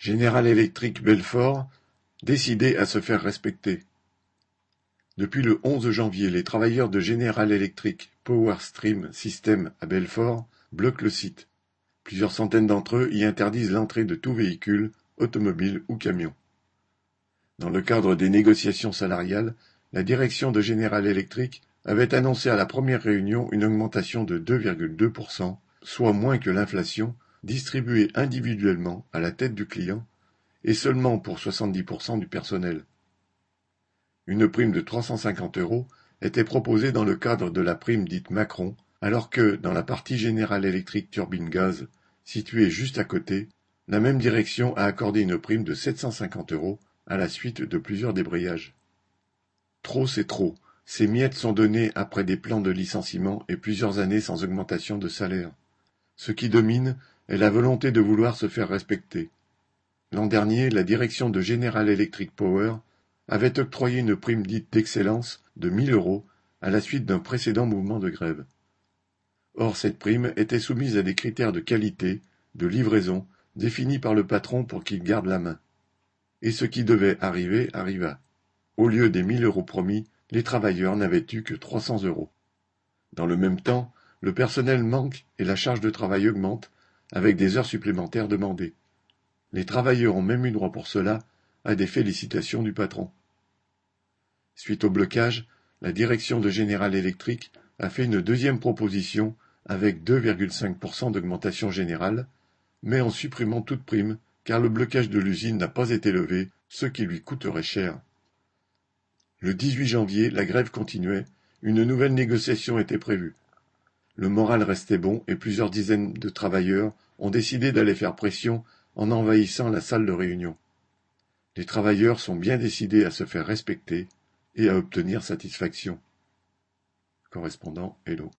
General Electric Belfort décidé à se faire respecter. Depuis le 11 janvier, les travailleurs de General Electric Powerstream System à Belfort bloquent le site. Plusieurs centaines d'entre eux y interdisent l'entrée de tout véhicule, automobile ou camion. Dans le cadre des négociations salariales, la direction de General Electric avait annoncé à la première réunion une augmentation de 2,2%, soit moins que l'inflation, distribuée individuellement à la tête du client et seulement pour 70% du personnel. Une prime de 350 euros était proposée dans le cadre de la prime dite Macron, alors que, dans la partie générale électrique turbine gaz, située juste à côté, la même direction a accordé une prime de 750 euros à la suite de plusieurs débrayages. Trop c'est trop. Ces miettes sont données après des plans de licenciement et plusieurs années sans augmentation de salaire. Ce qui domine est la volonté de vouloir se faire respecter. L'an dernier, la direction de General Electric Power avait octroyé une prime dite d'excellence de 1000 euros à la suite d'un précédent mouvement de grève. Or, cette prime était soumise à des critères de qualité, de livraison, définis par le patron pour qu'il garde la main. Et ce qui devait arriver arriva. Au lieu des 1000 euros promis, les travailleurs n'avaient eu que 300 euros. Dans le même temps, le personnel manque et la charge de travail augmente avec des heures supplémentaires demandées. Les travailleurs ont même eu droit pour cela à des félicitations du patron. Suite au blocage, la direction de General Electric a fait une deuxième proposition avec 2,5% d'augmentation générale, mais en supprimant toute prime, car le blocage de l'usine n'a pas été levé, ce qui lui coûterait cher. Le 18 janvier, la grève continuait, une nouvelle négociation était prévue. Le moral restait bon et plusieurs dizaines de travailleurs ont décidé d'aller faire pression en envahissant la salle de réunion. Les travailleurs sont bien décidés à se faire respecter et à obtenir satisfaction. Correspondant Hello.